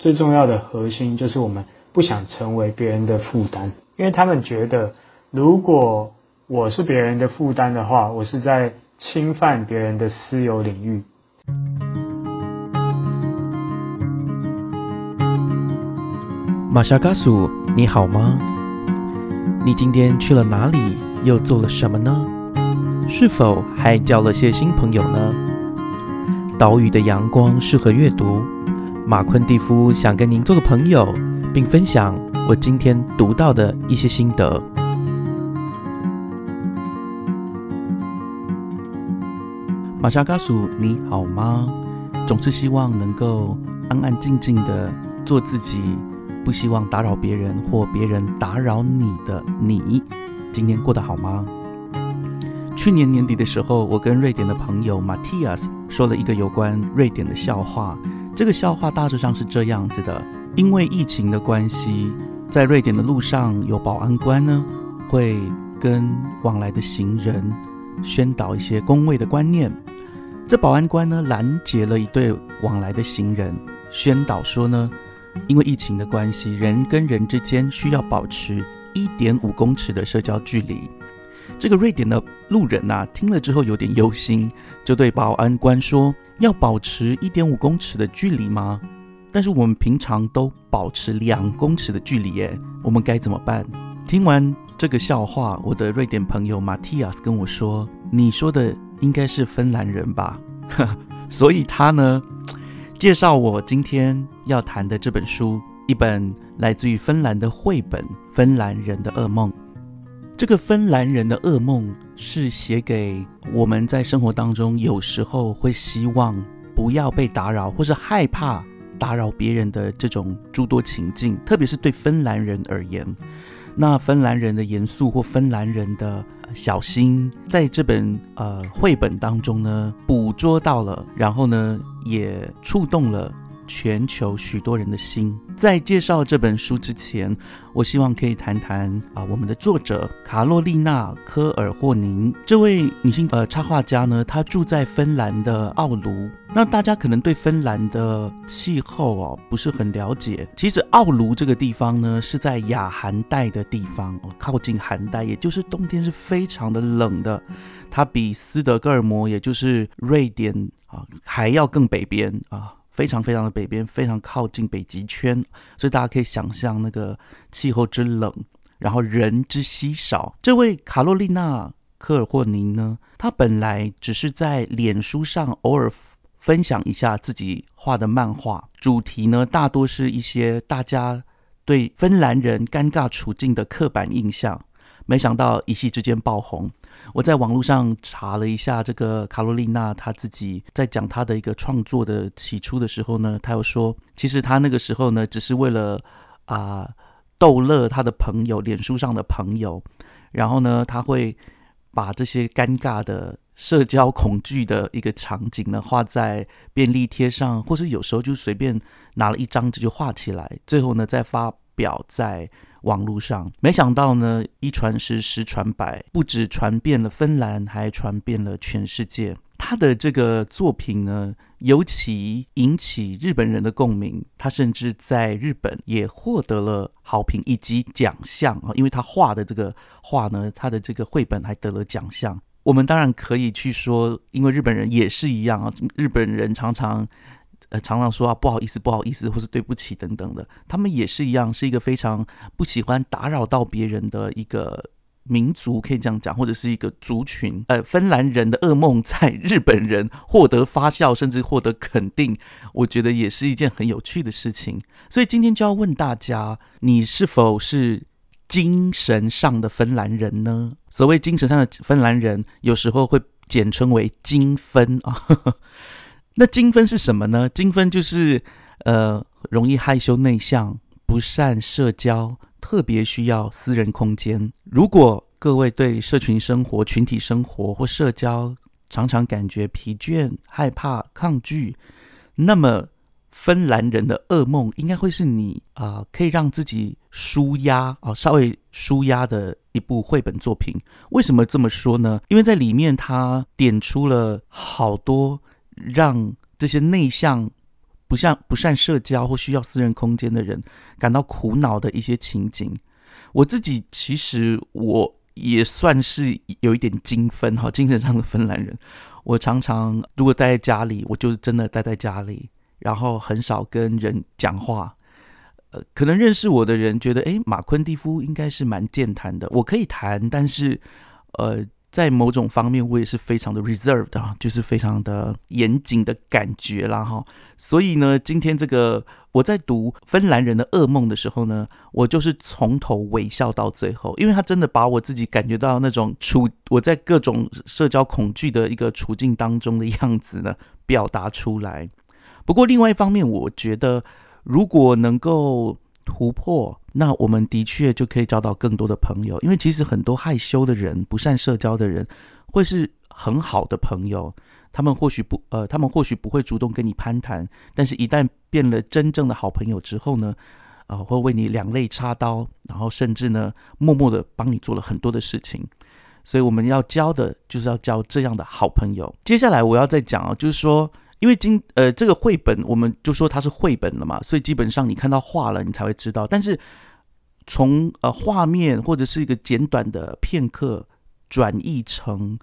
最重要的核心就是我们不想成为别人的负担，因为他们觉得如果我是别人的负担的话，我是在侵犯别人的私有领域。玛莎嘎苏，你好吗？你今天去了哪里？又做了什么呢？是否还交了些新朋友呢？岛屿的阳光适合阅读。马昆蒂夫想跟您做个朋友，并分享我今天读到的一些心得。玛莎嘎苏，你好吗？总是希望能够安安静静的做自己。不希望打扰别人或别人打扰你的你，今天过得好吗？去年年底的时候，我跟瑞典的朋友 Matthias 说了一个有关瑞典的笑话。这个笑话大致上是这样子的：因为疫情的关系，在瑞典的路上有保安官呢，会跟往来的行人宣导一些公卫的观念。这保安官呢拦截了一对往来的行人，宣导说呢。因为疫情的关系，人跟人之间需要保持一点五公尺的社交距离。这个瑞典的路人呐，听了之后有点忧心，就对保安官说：“要保持一点五公尺的距离吗？但是我们平常都保持两公尺的距离耶，我们该怎么办？”听完这个笑话，我的瑞典朋友马蒂亚斯跟我说：“你说的应该是芬兰人吧？” 所以他呢？介绍我今天要谈的这本书，一本来自于芬兰的绘本《芬兰人的噩梦》。这个芬兰人的噩梦是写给我们在生活当中有时候会希望不要被打扰，或是害怕打扰别人的这种诸多情境，特别是对芬兰人而言。那芬兰人的严肃或芬兰人的小心，在这本呃绘本当中呢，捕捉到了，然后呢，也触动了。全球许多人的心。在介绍这本书之前，我希望可以谈谈啊，我们的作者卡洛丽娜·科尔霍宁这位女性呃插画家呢，她住在芬兰的奥卢。那大家可能对芬兰的气候哦不是很了解。其实奥卢这个地方呢，是在亚寒带的地方，靠近寒带，也就是冬天是非常的冷的。它比斯德哥尔摩，也就是瑞典啊，还要更北边啊。非常非常的北边，非常靠近北极圈，所以大家可以想象那个气候之冷，然后人之稀少。这位卡洛丽娜·科尔霍宁呢，她本来只是在脸书上偶尔分享一下自己画的漫画，主题呢大多是一些大家对芬兰人尴尬处境的刻板印象。没想到一夕之间爆红。我在网络上查了一下，这个卡罗丽娜她自己在讲她的一个创作的起初的时候呢，她又说，其实她那个时候呢，只是为了啊逗乐她的朋友，脸书上的朋友，然后呢，他会把这些尴尬的社交恐惧的一个场景呢画在便利贴上，或是有时候就随便拿了一张纸就画起来，最后呢再发表在。网络上，没想到呢，一传十，十传百，不止传遍了芬兰，还传遍了全世界。他的这个作品呢，尤其引起日本人的共鸣。他甚至在日本也获得了好评以及奖项啊，因为他画的这个画呢，他的这个绘本还得了奖项。我们当然可以去说，因为日本人也是一样啊，日本人常常。呃，常常说啊，不好意思，不好意思，或是对不起等等的，他们也是一样，是一个非常不喜欢打扰到别人的一个民族，可以这样讲，或者是一个族群。呃，芬兰人的噩梦在日本人获得发酵，甚至获得肯定，我觉得也是一件很有趣的事情。所以今天就要问大家，你是否是精神上的芬兰人呢？所谓精神上的芬兰人，有时候会简称为精分啊。那精分是什么呢？精分就是，呃，容易害羞内向，不善社交，特别需要私人空间。如果各位对社群生活、群体生活或社交常常感觉疲倦、害怕、抗拒，那么芬兰人的噩梦应该会是你啊，可以让自己舒压啊，稍微舒压的一部绘本作品。为什么这么说呢？因为在里面他点出了好多。让这些内向、不像不善社交或需要私人空间的人感到苦恼的一些情景。我自己其实我也算是有一点精分哈，精神上的芬兰人。我常常如果待在家里，我就是真的待在家里，然后很少跟人讲话。呃，可能认识我的人觉得，诶，马昆蒂夫应该是蛮健谈的。我可以谈，但是，呃。在某种方面，我也是非常的 reserved 啊，就是非常的严谨的感觉啦哈。所以呢，今天这个我在读《芬兰人的噩梦》的时候呢，我就是从头微笑到最后，因为他真的把我自己感觉到那种处我在各种社交恐惧的一个处境当中的样子呢，表达出来。不过另外一方面，我觉得如果能够。突破，那我们的确就可以交到更多的朋友，因为其实很多害羞的人、不善社交的人，会是很好的朋友。他们或许不，呃，他们或许不会主动跟你攀谈，但是一旦变了真正的好朋友之后呢，啊，会为你两肋插刀，然后甚至呢，默默的帮你做了很多的事情。所以我们要交的就是要交这样的好朋友。接下来我要再讲啊，就是说。因为今呃这个绘本，我们就说它是绘本了嘛，所以基本上你看到画了，你才会知道。但是从呃画面或者是一个简短的片刻转译成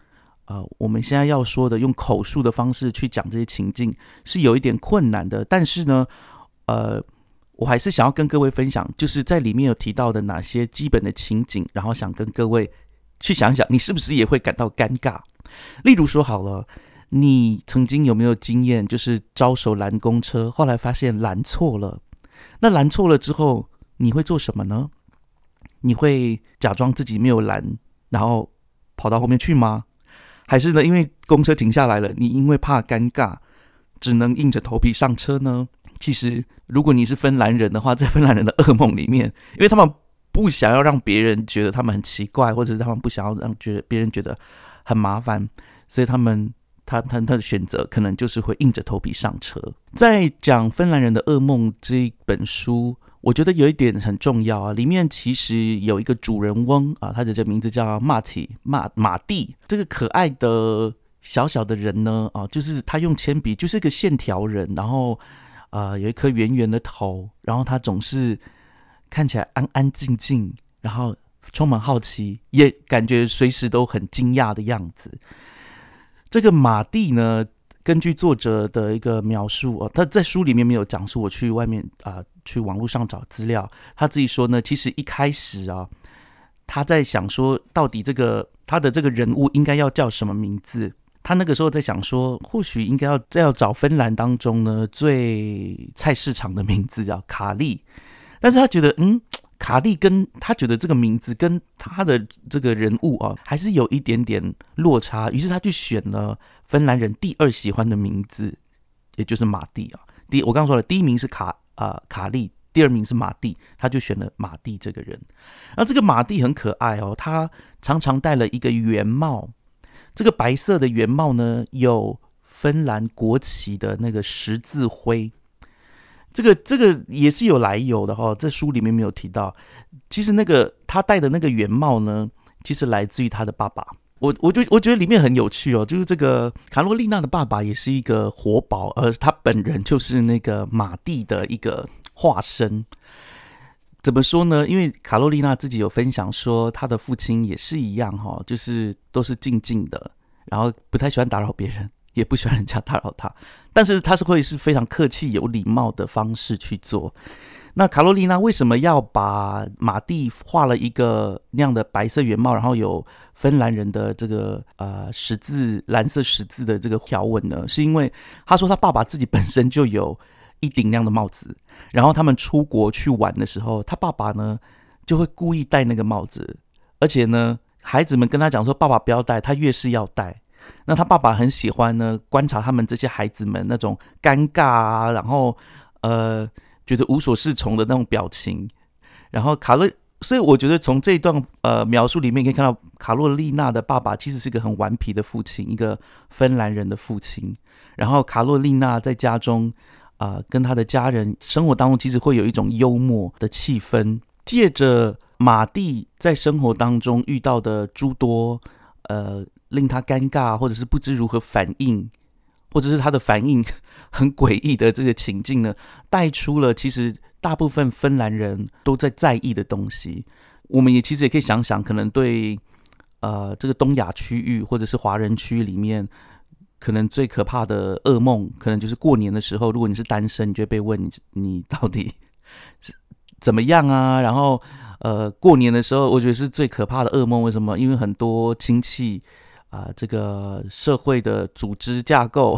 呃我们现在要说的用口述的方式去讲这些情境，是有一点困难的。但是呢，呃，我还是想要跟各位分享，就是在里面有提到的哪些基本的情景，然后想跟各位去想想，你是不是也会感到尴尬？例如说好了。你曾经有没有经验，就是招手拦公车，后来发现拦错了？那拦错了之后，你会做什么呢？你会假装自己没有拦，然后跑到后面去吗？还是呢，因为公车停下来了，你因为怕尴尬，只能硬着头皮上车呢？其实，如果你是芬兰人的话，在芬兰人的噩梦里面，因为他们不想要让别人觉得他们很奇怪，或者是他们不想要让觉得别人觉得很麻烦，所以他们。他他他的选择可能就是会硬着头皮上车。在讲《芬兰人的噩梦》这一本书，我觉得有一点很重要啊，里面其实有一个主人翁啊，他的这名字叫马蒂马马蒂，这个可爱的小小的人呢啊，就是他用铅笔就是个线条人，然后啊有一颗圆圆的头，然后他总是看起来安安静静，然后充满好奇，也感觉随时都很惊讶的样子。这个马蒂呢，根据作者的一个描述哦，他在书里面没有讲述。我去外面啊，去网络上找资料，他自己说呢，其实一开始啊，他在想说，到底这个他的这个人物应该要叫什么名字？他那个时候在想说，或许应该要再要找芬兰当中呢最菜市场的名字叫卡利，但是他觉得嗯。卡利跟他觉得这个名字跟他的这个人物啊，还是有一点点落差，于是他就选了芬兰人第二喜欢的名字，也就是马蒂啊。第我刚刚说了，第一名是卡啊卡利，第二名是马蒂，他就选了马蒂这个人。那这个马蒂很可爱哦，他常常戴了一个圆帽，这个白色的圆帽呢，有芬兰国旗的那个十字徽。这个这个也是有来由的哈，在书里面没有提到。其实那个他戴的那个圆帽呢，其实来自于他的爸爸。我我就我觉得里面很有趣哦，就是这个卡洛丽娜的爸爸也是一个活宝，而他本人就是那个马蒂的一个化身。怎么说呢？因为卡洛丽娜自己有分享说，他的父亲也是一样哈，就是都是静静的，然后不太喜欢打扰别人。也不喜欢人家打扰他，但是他是会是非常客气、有礼貌的方式去做。那卡洛丽娜为什么要把马蒂画了一个那样的白色圆帽，然后有芬兰人的这个呃十字蓝色十字的这个条纹呢？是因为他说他爸爸自己本身就有一顶那样的帽子，然后他们出国去玩的时候，他爸爸呢就会故意戴那个帽子，而且呢孩子们跟他讲说爸爸不要戴，他越是要戴。那他爸爸很喜欢呢，观察他们这些孩子们那种尴尬啊，然后呃觉得无所适从的那种表情。然后卡洛，所以我觉得从这一段呃描述里面可以看到，卡洛丽娜的爸爸其实是一个很顽皮的父亲，一个芬兰人的父亲。然后卡洛丽娜在家中啊，跟他的家人生活当中，其实会有一种幽默的气氛。借着马蒂在生活当中遇到的诸多呃。令他尴尬，或者是不知如何反应，或者是他的反应 很诡异的这个情境呢，带出了其实大部分芬兰人都在在意的东西。我们也其实也可以想想，可能对呃这个东亚区域或者是华人区里面，可能最可怕的噩梦，可能就是过年的时候，如果你是单身，你就会被问你你到底 是怎么样啊？然后呃过年的时候，我觉得是最可怕的噩梦。为什么？因为很多亲戚。啊，这个社会的组织架构，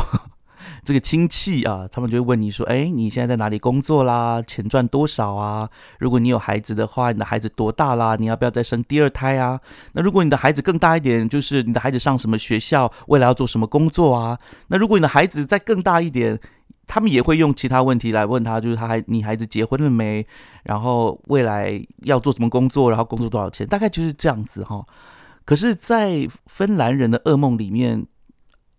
这个亲戚啊，他们就会问你说：“哎，你现在在哪里工作啦？钱赚多少啊？如果你有孩子的话，你的孩子多大啦？你要不要再生第二胎啊？那如果你的孩子更大一点，就是你的孩子上什么学校，未来要做什么工作啊？那如果你的孩子再更大一点，他们也会用其他问题来问他，就是他还你孩子结婚了没？然后未来要做什么工作？然后工作多少钱？大概就是这样子哈。”可是，在芬兰人的噩梦里面，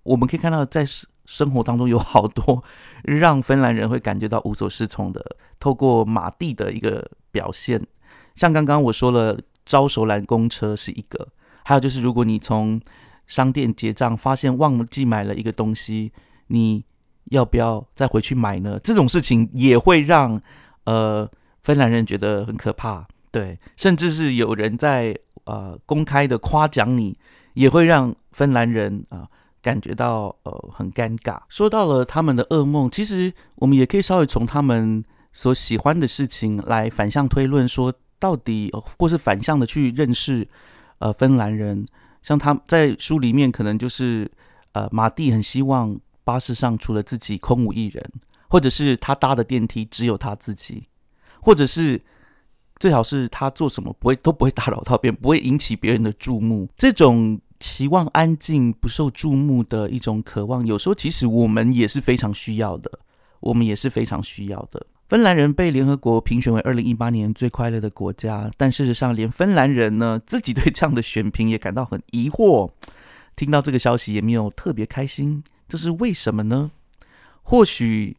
我们可以看到，在生活当中有好多让芬兰人会感觉到无所适从的。透过马蒂的一个表现，像刚刚我说了，招手拦公车是一个；还有就是，如果你从商店结账发现忘记买了一个东西，你要不要再回去买呢？这种事情也会让呃芬兰人觉得很可怕。对，甚至是有人在。呃，公开的夸奖你，也会让芬兰人啊感觉到呃很尴尬。说到了他们的噩梦，其实我们也可以稍微从他们所喜欢的事情来反向推论，说到底，或是反向的去认识呃芬兰人。像他在书里面，可能就是呃马蒂很希望巴士上除了自己空无一人，或者是他搭的电梯只有他自己，或者是。最好是他做什么不会都不会打扰到别人，不会引起别人的注目。这种期望安静、不受注目的一种渴望，有时候其实我们也是非常需要的。我们也是非常需要的。芬兰人被联合国评选为二零一八年最快乐的国家，但事实上，连芬兰人呢自己对这样的选评也感到很疑惑。听到这个消息也没有特别开心，这是为什么呢？或许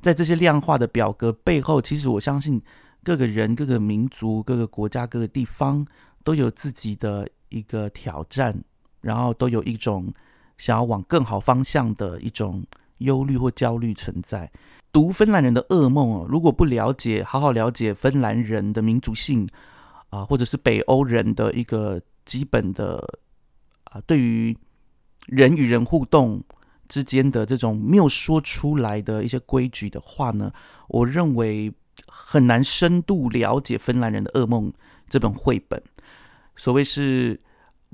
在这些量化的表格背后，其实我相信。各个人、各个民族、各个国家、各个地方都有自己的一个挑战，然后都有一种想要往更好方向的一种忧虑或焦虑存在。读芬兰人的噩梦哦，如果不了解、好好了解芬兰人的民族性啊，或者是北欧人的一个基本的啊，对于人与人互动之间的这种没有说出来的一些规矩的话呢，我认为。很难深度了解芬兰人的噩梦这本绘本。所谓是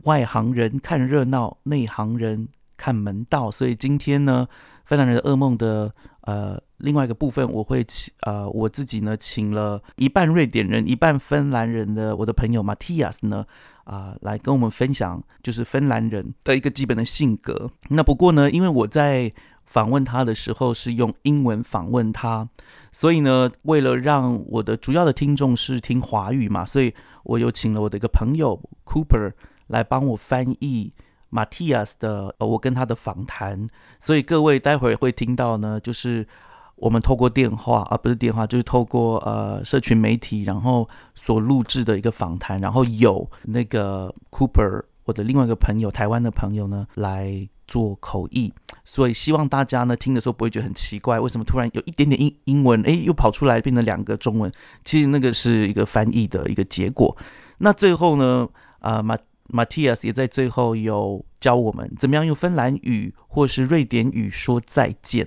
外行人看热闹，内行人看门道。所以今天呢，芬兰人的噩梦的呃另外一个部分，我会请呃我自己呢，请了一半瑞典人、一半芬兰人的我的朋友 Matthias 呢啊来跟我们分享，就是芬兰人的一个基本的性格。那不过呢，因为我在访问他的时候是用英文访问他，所以呢，为了让我的主要的听众是听华语嘛，所以我有请了我的一个朋友 Cooper 来帮我翻译 mattias 的呃我跟他的访谈。所以各位待会儿会听到呢，就是我们透过电话啊，不是电话，就是透过呃社群媒体，然后所录制的一个访谈，然后有那个 Cooper 我的另外一个朋友，台湾的朋友呢来。做口译，所以希望大家呢听的时候不会觉得很奇怪，为什么突然有一点点英英文，哎，又跑出来变成两个中文？其实那个是一个翻译的一个结果。那最后呢，啊，马马蒂亚斯也在最后有教我们怎么样用芬兰语或是瑞典语说再见。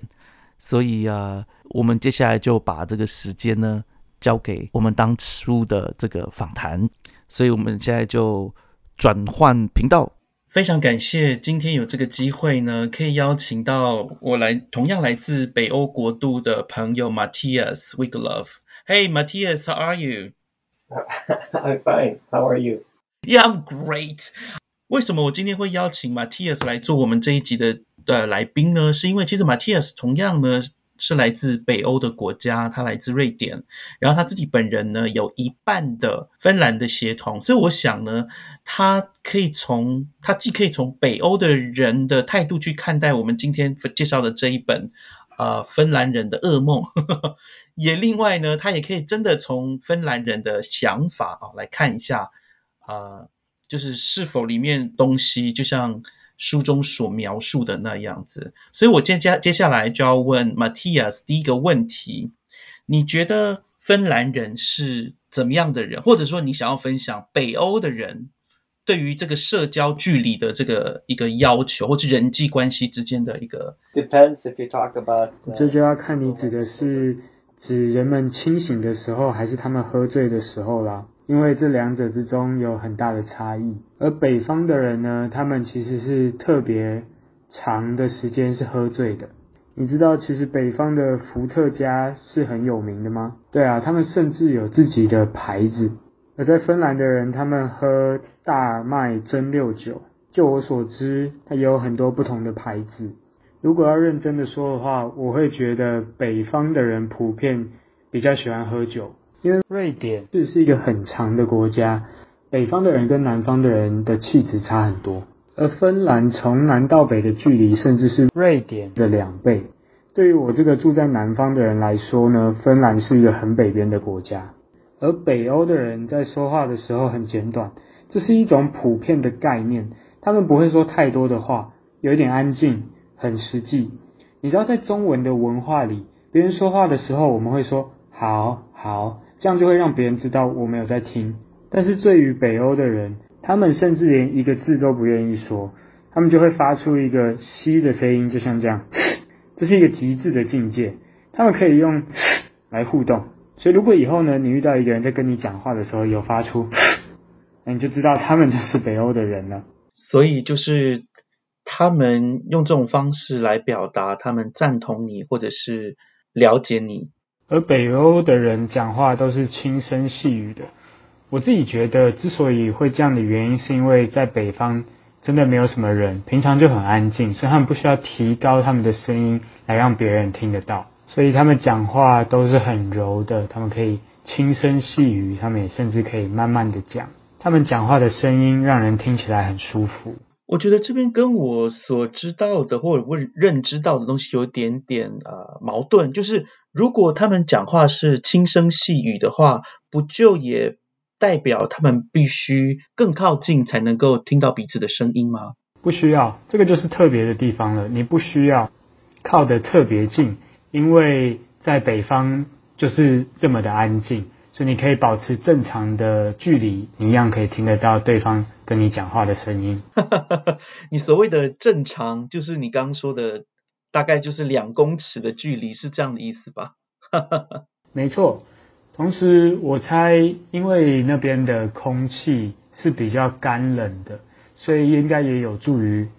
所以啊，我们接下来就把这个时间呢交给我们当初的这个访谈。所以我们现在就转换频道。非常感谢今天有这个机会呢，可以邀请到我来，同样来自北欧国度的朋友 Matthias Wiglove。Hey Matthias, how are you? I'm fine. How are you? Yeah, I'm great. 为什么我今天会邀请 Matthias 来做我们这一集的呃来宾呢？是因为其实 Matthias 同样呢。是来自北欧的国家，他来自瑞典，然后他自己本人呢有一半的芬兰的血统，所以我想呢，他可以从他既可以从北欧的人的态度去看待我们今天介绍的这一本呃芬兰人的噩梦，也另外呢，他也可以真的从芬兰人的想法啊来看一下啊，就是是否里面东西就像书中所描述的那样子。所以我接接接下来就要问 Matthias 第一个问题：你觉得芬兰人是怎么样的人？或者说你想要分享北欧的人？对于这个社交距离的这个一个要求，或者人际关系之间的一个，depends if you talk about。这就要看你指的是指人们清醒的时候，还是他们喝醉的时候啦。因为这两者之中有很大的差异。而北方的人呢，他们其实是特别长的时间是喝醉的。你知道，其实北方的伏特加是很有名的吗？对啊，他们甚至有自己的牌子。而在芬兰的人，他们喝大麦蒸馏酒。就我所知，它也有很多不同的牌子。如果要认真的说的话，我会觉得北方的人普遍比较喜欢喝酒，因为瑞典这是一个很长的国家，北方的人跟南方的人的气质差很多。而芬兰从南到北的距离，甚至是瑞典的两倍。对于我这个住在南方的人来说呢，芬兰是一个很北边的国家。而北欧的人在说话的时候很简短，这是一种普遍的概念。他们不会说太多的话，有一点安静，很实际。你知道，在中文的文化里，别人说话的时候，我们会说“好好”，这样就会让别人知道我没有在听。但是对于北欧的人，他们甚至连一个字都不愿意说，他们就会发出一个“吸”的声音，就像这样。这是一个极致的境界，他们可以用 来互动。所以，如果以后呢，你遇到一个人在跟你讲话的时候有发出，那你就知道他们就是北欧的人了。所以，就是他们用这种方式来表达他们赞同你或者是了解你。而北欧的人讲话都是轻声细语的。我自己觉得，之所以会这样的原因，是因为在北方真的没有什么人，平常就很安静，所以他们不需要提高他们的声音来让别人听得到。所以他们讲话都是很柔的，他们可以轻声细语，他们也甚至可以慢慢的讲。他们讲话的声音让人听起来很舒服。我觉得这边跟我所知道的或者我认知到的东西有点点呃矛盾，就是如果他们讲话是轻声细语的话，不就也代表他们必须更靠近才能够听到彼此的声音吗？不需要，这个就是特别的地方了。你不需要靠得特别近。因为在北方就是这么的安静，所以你可以保持正常的距离，你一样可以听得到对方跟你讲话的声音。你所谓的正常，就是你刚刚说的，大概就是两公尺的距离，是这样的意思吧？没错。同时，我猜，因为那边的空气是比较干冷的，所以应该也有助于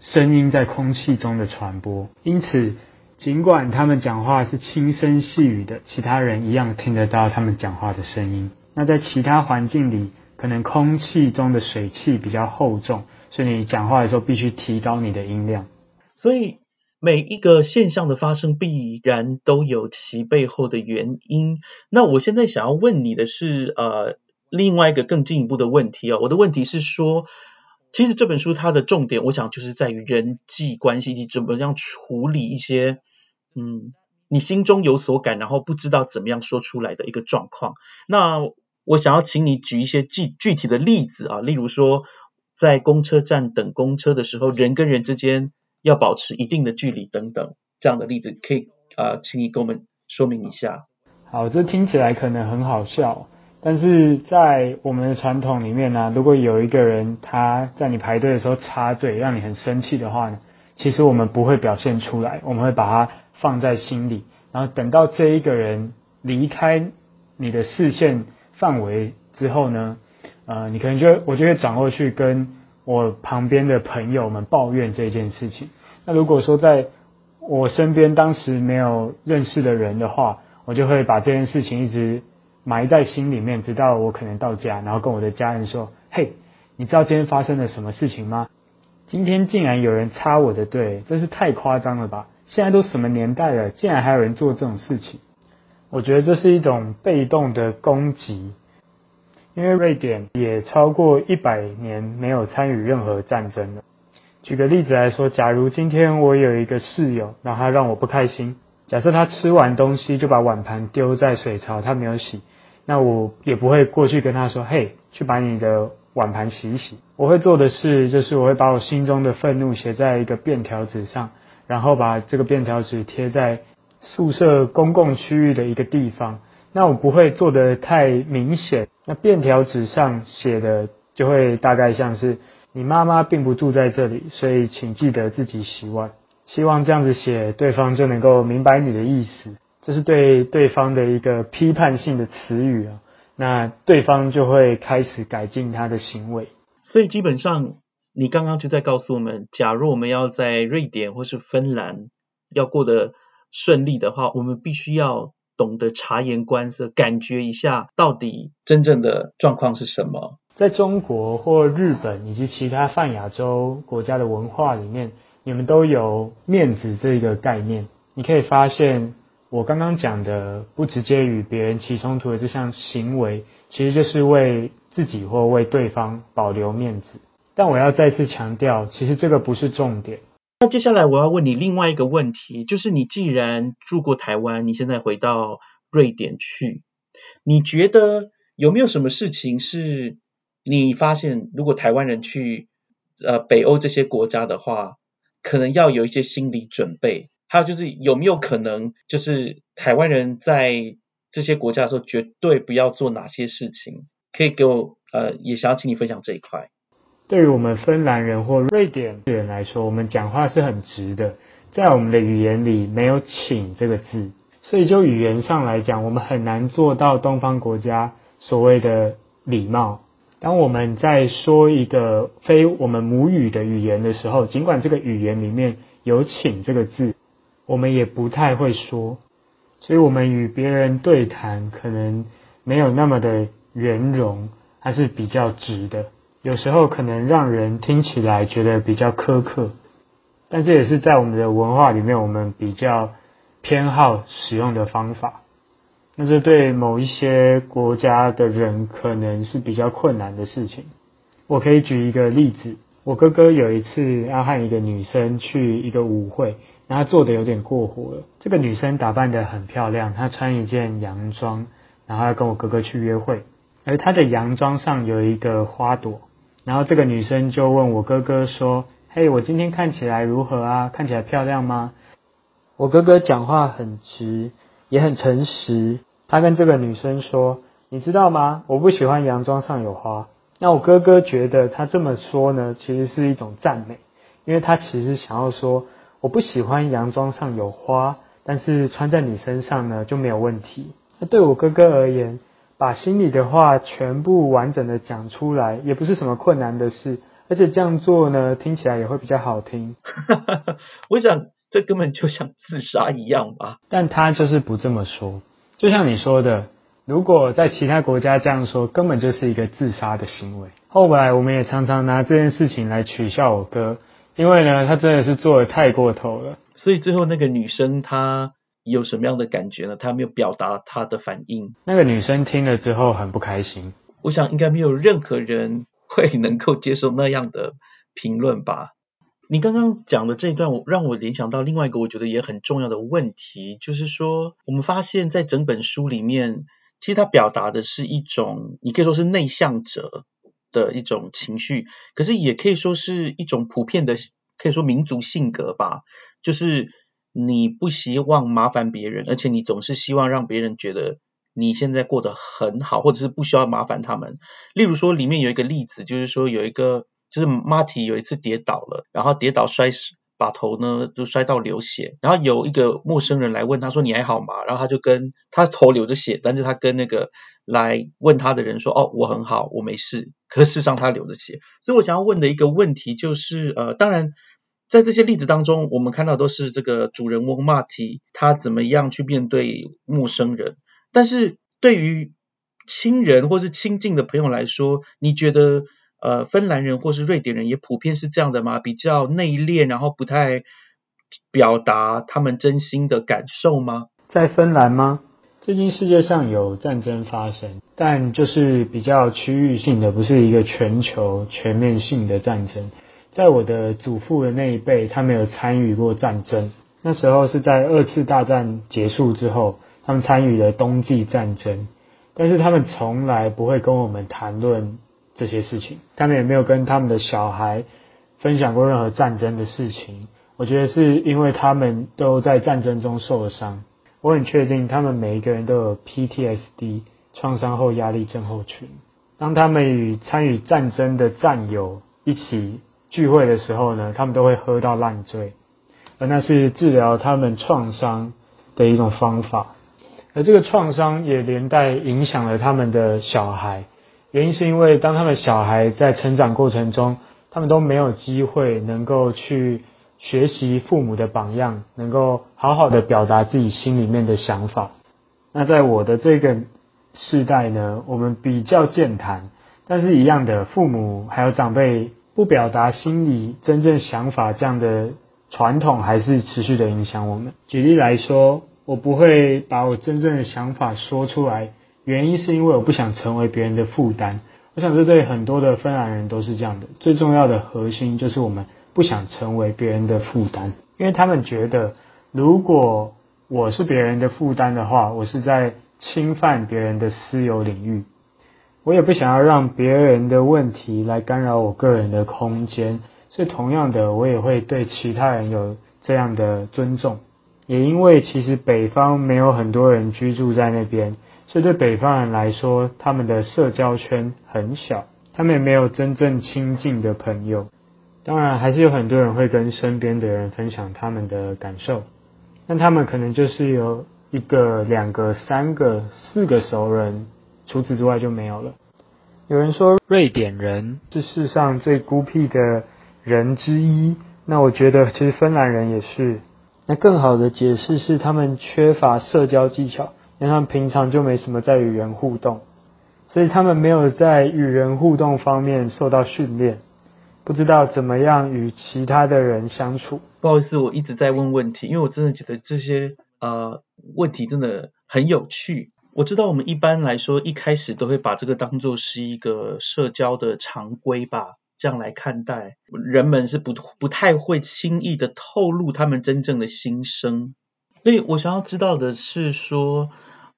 声音在空气中的传播。因此。尽管他们讲话是轻声细语的，其他人一样听得到他们讲话的声音。那在其他环境里，可能空气中的水汽比较厚重，所以你讲话的时候必须提高你的音量。所以每一个现象的发生必然都有其背后的原因。那我现在想要问你的是，呃，另外一个更进一步的问题哦。我的问题是说。其实这本书它的重点，我想就是在于人际关系以及怎么样处理一些，嗯，你心中有所感，然后不知道怎么样说出来的一个状况。那我想要请你举一些具具体的例子啊，例如说在公车站等公车的时候，人跟人之间要保持一定的距离等等这样的例子，可以啊，请你跟我们说明一下。好，这听起来可能很好笑。但是在我们的传统里面呢，如果有一个人他在你排队的时候插队，让你很生气的话呢，其实我们不会表现出来，我们会把它放在心里，然后等到这一个人离开你的视线范围之后呢，呃，你可能就我就会转过去跟我旁边的朋友们抱怨这件事情。那如果说在我身边当时没有认识的人的话，我就会把这件事情一直。埋在心里面，直到我可能到家，然后跟我的家人说：“嘿，你知道今天发生了什么事情吗？今天竟然有人插我的队，真是太夸张了吧！现在都什么年代了，竟然还有人做这种事情？我觉得这是一种被动的攻击，因为瑞典也超过一百年没有参与任何战争了。举个例子来说，假如今天我有一个室友，然后他让我不开心，假设他吃完东西就把碗盘丢在水槽，他没有洗。”那我也不会过去跟他说：“嘿，去把你的碗盘洗一洗。我会做的事就是我会把我心中的愤怒写在一个便条纸上，然后把这个便条纸贴在宿舍公共区域的一个地方。那我不会做的太明显，那便条纸上写的就会大概像是你妈妈并不住在这里，所以请记得自己洗碗。希望这样子写，对方就能够明白你的意思。这是对对方的一个批判性的词语啊，那对方就会开始改进他的行为。所以基本上，你刚刚就在告诉我们，假如我们要在瑞典或是芬兰要过得顺利的话，我们必须要懂得察言观色，感觉一下到底真正的状况是什么。在中国或日本以及其他泛亚洲国家的文化里面，你们都有面子这个概念。你可以发现。我刚刚讲的不直接与别人起冲突的这项行为，其实就是为自己或为对方保留面子。但我要再次强调，其实这个不是重点。那接下来我要问你另外一个问题，就是你既然住过台湾，你现在回到瑞典去，你觉得有没有什么事情是你发现，如果台湾人去呃北欧这些国家的话，可能要有一些心理准备？还有就是有没有可能，就是台湾人在这些国家的时候，绝对不要做哪些事情？可以给我呃，也想要请你分享这一块。对于我们芬兰人或瑞典人来说，我们讲话是很直的，在我们的语言里没有“请”这个字，所以就语言上来讲，我们很难做到东方国家所谓的礼貌。当我们在说一个非我们母语的语言的时候，尽管这个语言里面有“请”这个字。我们也不太会说，所以我们与别人对谈可能没有那么的圆融，还是比较直的。有时候可能让人听起来觉得比较苛刻，但这也是在我们的文化里面，我们比较偏好使用的方法。那这对某一些国家的人可能是比较困难的事情。我可以举一个例子，我哥哥有一次要和一个女生去一个舞会。然后做的有点过火了。这个女生打扮的很漂亮，她穿一件洋装，然后要跟我哥哥去约会。而她的洋装上有一个花朵，然后这个女生就问我哥哥说：“嘿，我今天看起来如何啊？看起来漂亮吗？”我哥哥讲话很直，也很诚实。他跟这个女生说：“你知道吗？我不喜欢洋装上有花。”那我哥哥觉得他这么说呢，其实是一种赞美，因为他其实想要说。我不喜欢洋装上有花，但是穿在你身上呢就没有问题。那对我哥哥而言，把心里的话全部完整的讲出来，也不是什么困难的事，而且这样做呢，听起来也会比较好听。我想这根本就像自杀一样吧。但他就是不这么说，就像你说的，如果在其他国家这样说，根本就是一个自杀的行为。后来我们也常常拿这件事情来取笑我哥。因为呢，他真的是做的太过头了，所以最后那个女生她有什么样的感觉呢？他没有表达他的反应。那个女生听了之后很不开心。我想应该没有任何人会能够接受那样的评论吧。你刚刚讲的这一段，我让我联想到另外一个我觉得也很重要的问题，就是说我们发现，在整本书里面，其实它表达的是一种，你可以说是内向者。的一种情绪，可是也可以说是一种普遍的，可以说民族性格吧。就是你不希望麻烦别人，而且你总是希望让别人觉得你现在过得很好，或者是不需要麻烦他们。例如说，里面有一个例子，就是说有一个，就是 Marty 有一次跌倒了，然后跌倒摔死。把头呢就摔到流血，然后有一个陌生人来问他说你还好吗？然后他就跟他头流着血，但是他跟那个来问他的人说哦我很好，我没事。可事实上他流着血。所以我想要问的一个问题就是呃，当然在这些例子当中，我们看到都是这个主人翁 Marty 他怎么样去面对陌生人，但是对于亲人或是亲近的朋友来说，你觉得？呃，芬兰人或是瑞典人也普遍是这样的吗？比较内敛，然后不太表达他们真心的感受吗？在芬兰吗？最近世界上有战争发生，但就是比较区域性的，不是一个全球全面性的战争。在我的祖父的那一辈，他没有参与过战争。那时候是在二次大战结束之后，他们参与了冬季战争，但是他们从来不会跟我们谈论。这些事情，他们也没有跟他们的小孩分享过任何战争的事情。我觉得是因为他们都在战争中受了伤。我很确定，他们每一个人都有 PTSD 创伤后压力症候群。当他们与参与战争的战友一起聚会的时候呢，他们都会喝到烂醉，而那是治疗他们创伤的一种方法。而这个创伤也连带影响了他们的小孩，原因是因为当他们小孩在成长过程中，他们都没有机会能够去。学习父母的榜样，能够好好的表达自己心里面的想法。那在我的这个世代呢，我们比较健谈，但是一样的，父母还有长辈不表达心里真正想法这样的传统，还是持续的影响我们。举例来说，我不会把我真正的想法说出来，原因是因为我不想成为别人的负担。我想这对很多的芬兰人都是这样的。最重要的核心就是我们。不想成为别人的负担，因为他们觉得，如果我是别人的负担的话，我是在侵犯别人的私有领域。我也不想要让别人的问题来干扰我个人的空间，所以同样的，我也会对其他人有这样的尊重。也因为其实北方没有很多人居住在那边，所以对北方人来说，他们的社交圈很小，他们也没有真正亲近的朋友。当然，还是有很多人会跟身边的人分享他们的感受，但他们可能就是有一个、两个、三个、四个熟人，除此之外就没有了。有人说瑞典人是世上最孤僻的人之一，那我觉得其实芬兰人也是。那更好的解释是他们缺乏社交技巧，因为他们平常就没什么在与人互动，所以他们没有在与人互动方面受到训练。不知道怎么样与其他的人相处。不好意思，我一直在问问题，因为我真的觉得这些呃问题真的很有趣。我知道我们一般来说一开始都会把这个当做是一个社交的常规吧，这样来看待。人们是不不太会轻易的透露他们真正的心声。所以我想要知道的是说，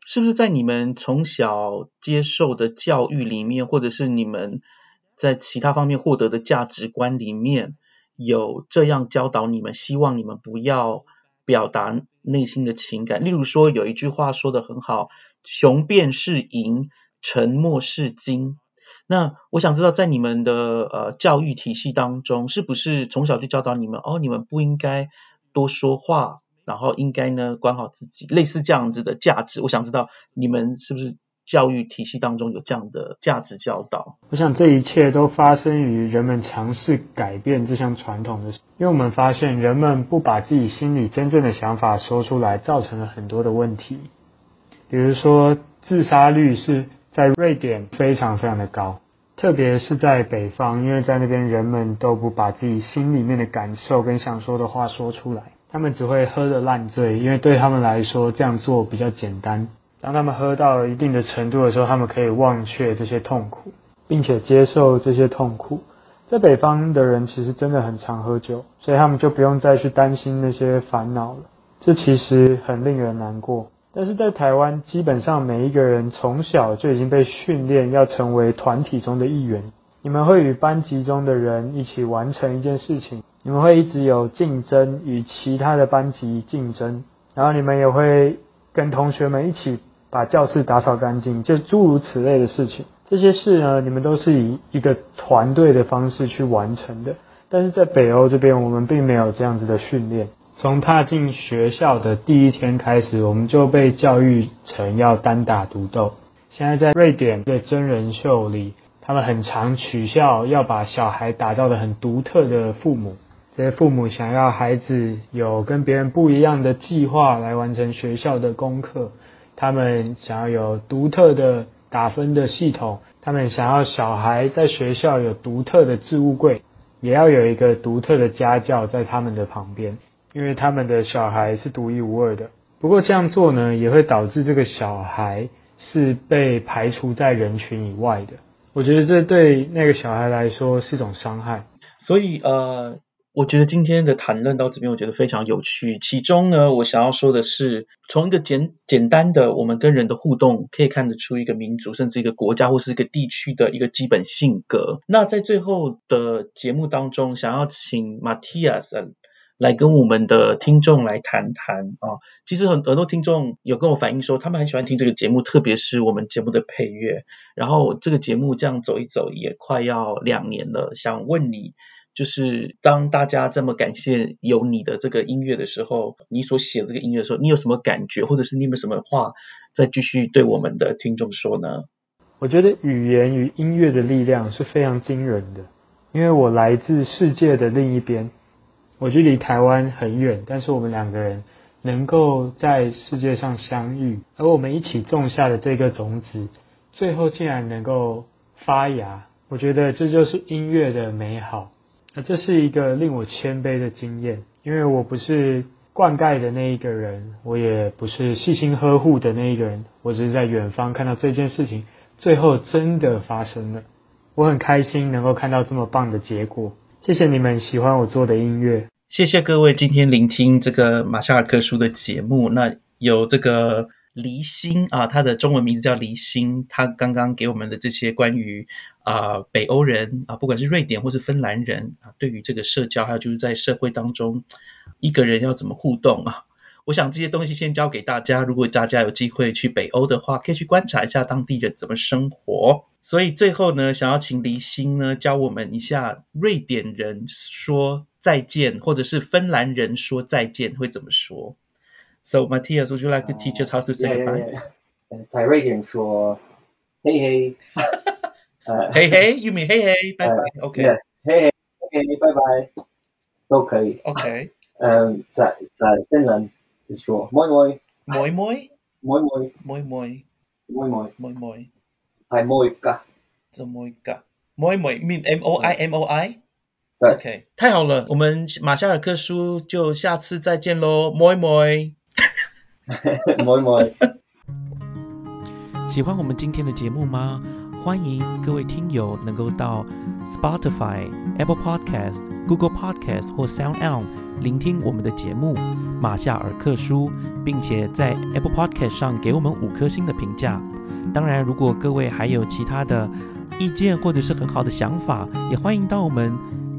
是不是在你们从小接受的教育里面，或者是你们。在其他方面获得的价值观里面有这样教导你们，希望你们不要表达内心的情感。例如说，有一句话说的很好：“雄辩是银，沉默是金。”那我想知道，在你们的呃教育体系当中，是不是从小就教导你们哦，你们不应该多说话，然后应该呢管好自己，类似这样子的价值？我想知道你们是不是？教育体系当中有这样的价值教导，我想这一切都发生于人们尝试改变这项传统的，因为我们发现人们不把自己心里真正的想法说出来，造成了很多的问题。比如说，自杀率是在瑞典非常非常的高，特别是在北方，因为在那边人们都不把自己心里面的感受跟想说的话说出来，他们只会喝得烂醉，因为对他们来说这样做比较简单。当他们喝到一定的程度的时候，他们可以忘却这些痛苦，并且接受这些痛苦。在北方的人其实真的很常喝酒，所以他们就不用再去担心那些烦恼了。这其实很令人难过。但是在台湾，基本上每一个人从小就已经被训练要成为团体中的一员。你们会与班级中的人一起完成一件事情，你们会一直有竞争，与其他的班级竞争，然后你们也会跟同学们一起。把教室打扫干净，就诸如此类的事情。这些事呢，你们都是以一个团队的方式去完成的。但是在北欧这边，我们并没有这样子的训练。从踏进学校的第一天开始，我们就被教育成要单打独斗。现在在瑞典的真人秀里，他们很常取笑要把小孩打造的很独特的父母。这些父母想要孩子有跟别人不一样的计划来完成学校的功课。他们想要有独特的打分的系统，他们想要小孩在学校有独特的置物柜，也要有一个独特的家教在他们的旁边，因为他们的小孩是独一无二的。不过这样做呢，也会导致这个小孩是被排除在人群以外的。我觉得这对那个小孩来说是一种伤害。所以呃，我觉得今天的谈论到这边，我觉得非常有趣。其中呢，我想要说的是，从一个简简单的我们跟人的互动，可以看得出一个民族，甚至一个国家或是一个地区的一个基本性格。那在最后的节目当中，想要请 Matthias 来跟我们的听众来谈谈啊。其实很很多听众有跟我反映说，他们很喜欢听这个节目，特别是我们节目的配乐。然后这个节目这样走一走，也快要两年了，想问你。就是当大家这么感谢有你的这个音乐的时候，你所写这个音乐的时候，你有什么感觉，或者是你有没有什么话再继续对我们的听众说呢？我觉得语言与音乐的力量是非常惊人的，因为我来自世界的另一边，我距离台湾很远，但是我们两个人能够在世界上相遇，而我们一起种下的这个种子，最后竟然能够发芽，我觉得这就是音乐的美好。那这是一个令我谦卑的经验，因为我不是灌溉的那一个人，我也不是细心呵护的那一个人，我只是在远方看到这件事情最后真的发生了，我很开心能够看到这么棒的结果。谢谢你们喜欢我做的音乐，谢谢各位今天聆听这个马夏尔克书的节目。那有这个。离心啊，他的中文名字叫离心。他刚刚给我们的这些关于啊北欧人啊，不管是瑞典或是芬兰人啊，对于这个社交，还有就是在社会当中一个人要怎么互动啊，我想这些东西先教给大家。如果大家有机会去北欧的话，可以去观察一下当地人怎么生活。所以最后呢，想要请离心呢教我们一下瑞典人说再见，或者是芬兰人说再见会怎么说。So Matthias, would you like to teach us how to say goodbye? 在瑞典说嘿嘿，呃，嘿嘿，you mean 嘿嘿，拜拜，OK，嘿嘿，OK，，拜拜，都可以，OK。嗯，在在芬兰就说 moi moi moi moi moi moi moi moi moi moi moi moi，在这 moika moi moi mean M O I M O I。对，OK，太好了，我们马夏尔克书就下次再见喽，moi moi。么么。喜欢我们今天的节目吗？欢迎各位听友能够到 Spotify、Apple Podcast、Google Podcast 或 Sound On 聆听我们的节目《马夏尔克书》，并且在 Apple Podcast 上给我们五颗星的评价。当然，如果各位还有其他的意见或者是很好的想法，也欢迎到我们。